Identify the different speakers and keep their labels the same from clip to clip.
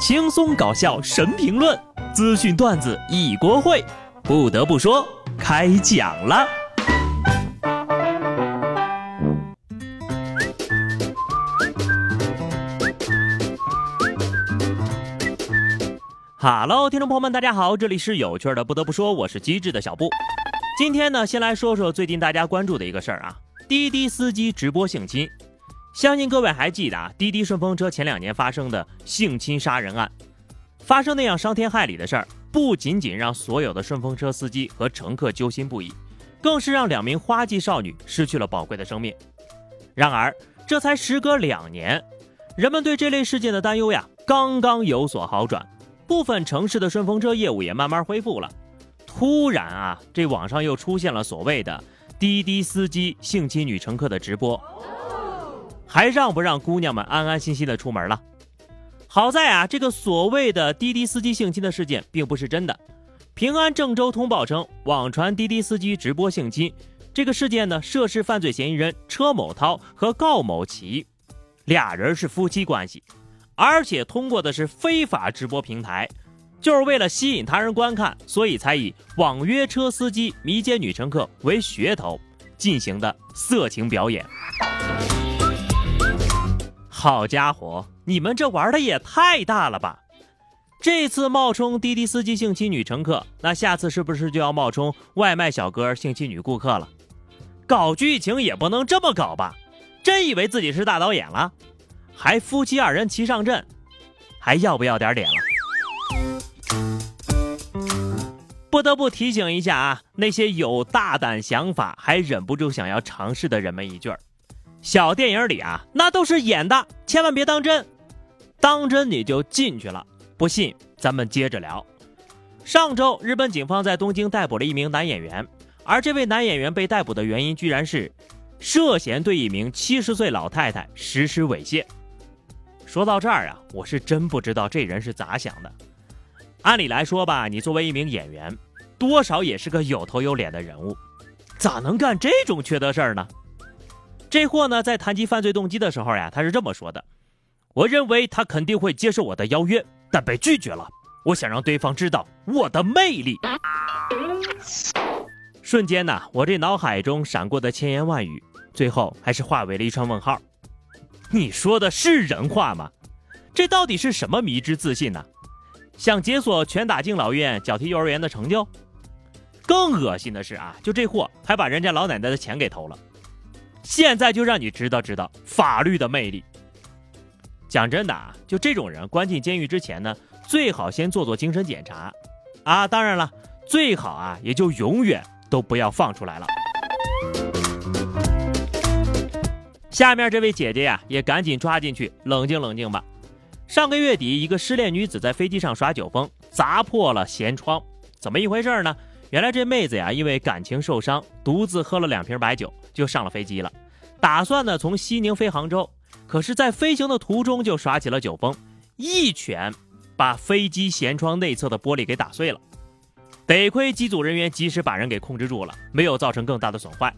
Speaker 1: 轻松搞笑神评论，资讯段子一锅烩。不得不说，开讲了。哈喽，听众朋友们，大家好，这里是有趣的。不得不说，我是机智的小布。今天呢，先来说说最近大家关注的一个事儿啊，滴滴司机直播性侵。相信各位还记得啊，滴滴顺风车前两年发生的性侵杀人案，发生那样伤天害理的事儿，不仅仅让所有的顺风车司机和乘客揪心不已，更是让两名花季少女失去了宝贵的生命。然而，这才时隔两年，人们对这类事件的担忧呀，刚刚有所好转，部分城市的顺风车业务也慢慢恢复了。突然啊，这网上又出现了所谓的滴滴司机性侵女乘客的直播。还让不让姑娘们安安心心的出门了？好在啊，这个所谓的滴滴司机性侵的事件并不是真的。平安郑州通报称，网传滴滴司机直播性侵这个事件呢，涉事犯罪嫌疑人车某涛和郜某琪，俩人是夫妻关系，而且通过的是非法直播平台，就是为了吸引他人观看，所以才以网约车司机迷奸女乘客为噱头进行的色情表演。好家伙，你们这玩的也太大了吧！这次冒充滴滴司机性侵女乘客，那下次是不是就要冒充外卖小哥性侵女顾客了？搞剧情也不能这么搞吧？真以为自己是大导演了？还夫妻二人齐上阵，还要不要点脸了？不得不提醒一下啊，那些有大胆想法还忍不住想要尝试的人们一句儿。小电影里啊，那都是演的，千万别当真。当真你就进去了，不信咱们接着聊。上周，日本警方在东京逮捕了一名男演员，而这位男演员被逮捕的原因，居然是涉嫌对一名七十岁老太太实施猥亵。说到这儿啊，我是真不知道这人是咋想的。按理来说吧，你作为一名演员，多少也是个有头有脸的人物，咋能干这种缺德事儿呢？这货呢，在谈及犯罪动机的时候呀，他是这么说的：“我认为他肯定会接受我的邀约，但被拒绝了。我想让对方知道我的魅力。”瞬间呢，我这脑海中闪过的千言万语，最后还是化为了一串问号。你说的是人话吗？这到底是什么迷之自信呢？想解锁拳打敬老院、脚踢幼儿园的成就？更恶心的是啊，就这货还把人家老奶奶的钱给偷了。现在就让你知道知道法律的魅力。讲真的啊，就这种人关进监狱之前呢，最好先做做精神检查，啊，当然了，最好啊也就永远都不要放出来了。下面这位姐姐呀，也赶紧抓进去冷静冷静吧。上个月底，一个失恋女子在飞机上耍酒疯，砸破了舷窗，怎么一回事呢？原来这妹子呀，因为感情受伤，独自喝了两瓶白酒，就上了飞机了。打算呢从西宁飞杭州，可是，在飞行的途中就耍起了酒疯，一拳把飞机舷窗内侧的玻璃给打碎了。得亏机组人员及时把人给控制住了，没有造成更大的损坏。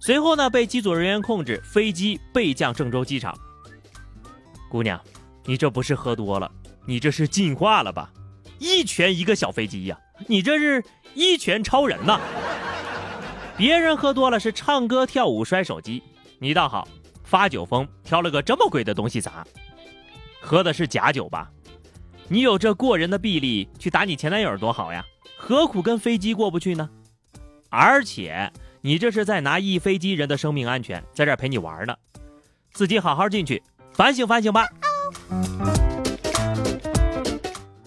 Speaker 1: 随后呢，被机组人员控制，飞机备降郑州机场。姑娘，你这不是喝多了，你这是进化了吧？一拳一个小飞机呀！你这是一拳超人呐！别人喝多了是唱歌跳舞摔手机，你倒好，发酒疯挑了个这么贵的东西砸，喝的是假酒吧？你有这过人的臂力去打你前男友多好呀，何苦跟飞机过不去呢？而且你这是在拿一飞机人的生命安全在这陪你玩呢，自己好好进去反省反省吧。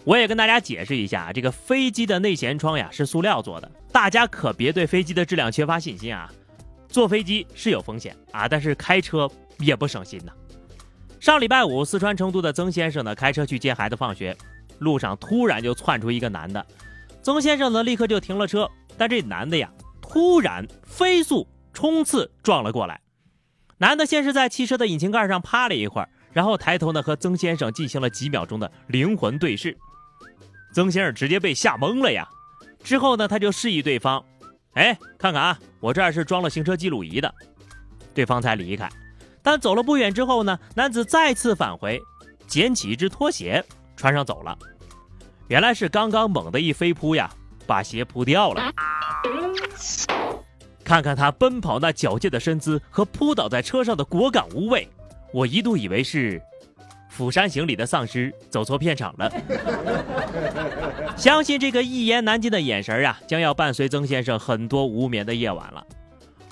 Speaker 1: 我也跟大家解释一下，这个飞机的内舷窗呀是塑料做的，大家可别对飞机的质量缺乏信心啊！坐飞机是有风险啊，但是开车也不省心呐。上礼拜五，四川成都的曾先生呢开车去接孩子放学，路上突然就窜出一个男的，曾先生呢立刻就停了车，但这男的呀突然飞速冲刺撞了过来，男的先是在汽车的引擎盖上趴了一会儿，然后抬头呢和曾先生进行了几秒钟的灵魂对视。曾先生直接被吓懵了呀！之后呢，他就示意对方：“哎，看看啊，我这儿是装了行车记录仪的。”对方才离开。但走了不远之后呢，男子再次返回，捡起一只拖鞋，穿上走了。原来是刚刚猛地一飞扑呀，把鞋扑掉了。看看他奔跑那矫健的身姿和扑倒在车上的果敢无畏，我一度以为是《釜山行》里的丧尸走错片场了。相信这个一言难尽的眼神啊，将要伴随曾先生很多无眠的夜晚了。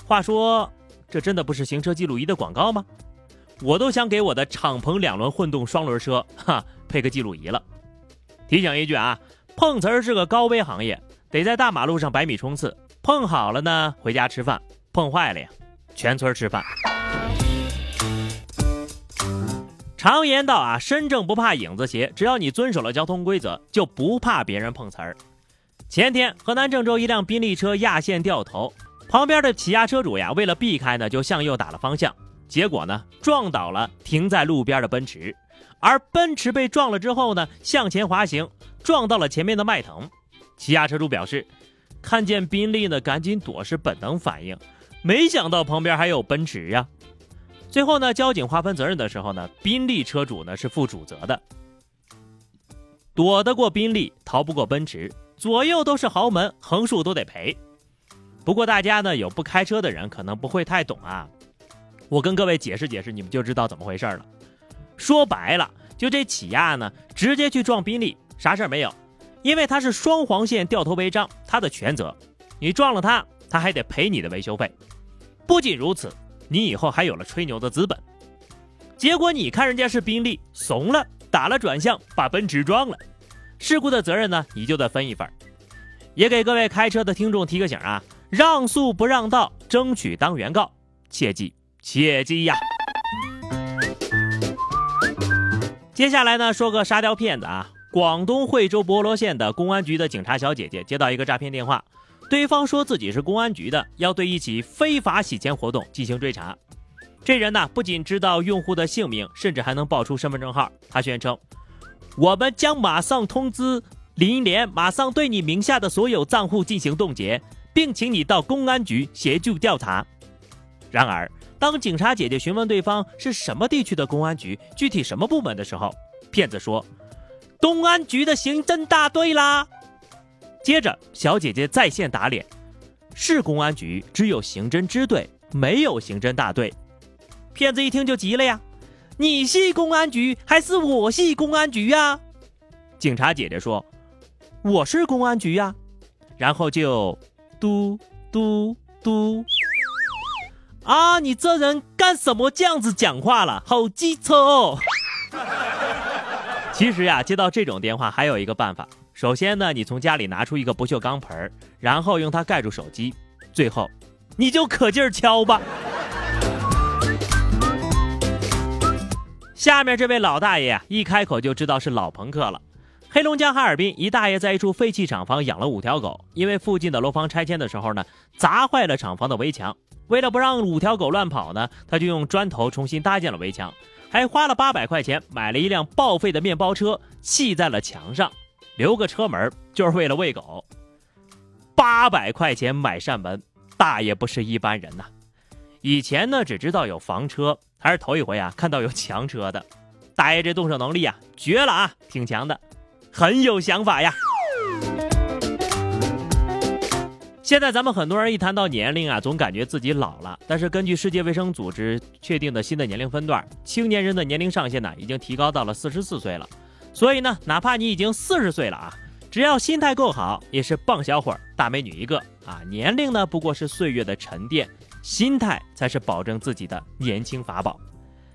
Speaker 1: 话说，这真的不是行车记录仪的广告吗？我都想给我的敞篷两轮混动双轮车哈配个记录仪了。提醒一句啊，碰瓷儿是个高危行业，得在大马路上百米冲刺，碰好了呢回家吃饭，碰坏了呀全村吃饭。常言道啊，身正不怕影子斜，只要你遵守了交通规则，就不怕别人碰瓷儿。前天，河南郑州一辆宾利车压线掉头，旁边的起亚车主呀，为了避开呢，就向右打了方向，结果呢，撞倒了停在路边的奔驰。而奔驰被撞了之后呢，向前滑行，撞到了前面的迈腾。起亚车主表示，看见宾利呢，赶紧躲是本能反应，没想到旁边还有奔驰呀。最后呢，交警划分责任的时候呢，宾利车主呢是负主责的。躲得过宾利，逃不过奔驰，左右都是豪门，横竖都得赔。不过大家呢，有不开车的人可能不会太懂啊，我跟各位解释解释，你们就知道怎么回事了。说白了，就这起亚呢，直接去撞宾利，啥事儿没有，因为它是双黄线掉头违章，他的全责。你撞了他，他还得赔你的维修费。不仅如此，你以后还有了吹牛的资本。结果你看人家是宾利，怂了，打了转向，把奔驰撞了，事故的责任呢，你就得分一份。也给各位开车的听众提个醒啊，让速不让道，争取当原告，切记切记呀。接下来呢，说个沙雕骗子啊！广东惠州博罗县的公安局的警察小姐姐接到一个诈骗电话，对方说自己是公安局的，要对一起非法洗钱活动进行追查。这人呢，不仅知道用户的姓名，甚至还能报出身份证号。他宣称：“我们将马上通知林联，马上对你名下的所有账户进行冻结，并请你到公安局协助调查。”然而，当警察姐姐询问对方是什么地区的公安局，具体什么部门的时候，骗子说：“公安局的刑侦大队啦。”接着，小姐姐在线打脸：“市公安局，只有刑侦支队，没有刑侦大队。”骗子一听就急了呀：“你系公安局还是我系公安局呀？”警察姐姐说：“我是公安局呀。”然后就嘟嘟嘟。啊！你这人干什么这样子讲话了？好机车哦！其实呀，接到这种电话还有一个办法。首先呢，你从家里拿出一个不锈钢盆儿然后用它盖住手机，最后你就可劲儿敲吧。下面这位老大爷啊，一开口就知道是老朋克了。黑龙江哈尔滨一大爷在一处废弃厂房养了五条狗，因为附近的楼房拆迁的时候呢，砸坏了厂房的围墙。为了不让五条狗乱跑呢，他就用砖头重新搭建了围墙，还花了八百块钱买了一辆报废的面包车，砌在了墙上，留个车门，就是为了喂狗。八百块钱买扇门，大爷不是一般人呐。以前呢，只知道有房车，还是头一回啊，看到有墙车的。大爷这动手能力啊，绝了啊，挺强的，很有想法呀。现在咱们很多人一谈到年龄啊，总感觉自己老了。但是根据世界卫生组织确定的新的年龄分段，青年人的年龄上限呢，已经提高到了四十四岁了。所以呢，哪怕你已经四十岁了啊，只要心态够好，也是棒小伙、大美女一个啊。年龄呢，不过是岁月的沉淀，心态才是保证自己的年轻法宝。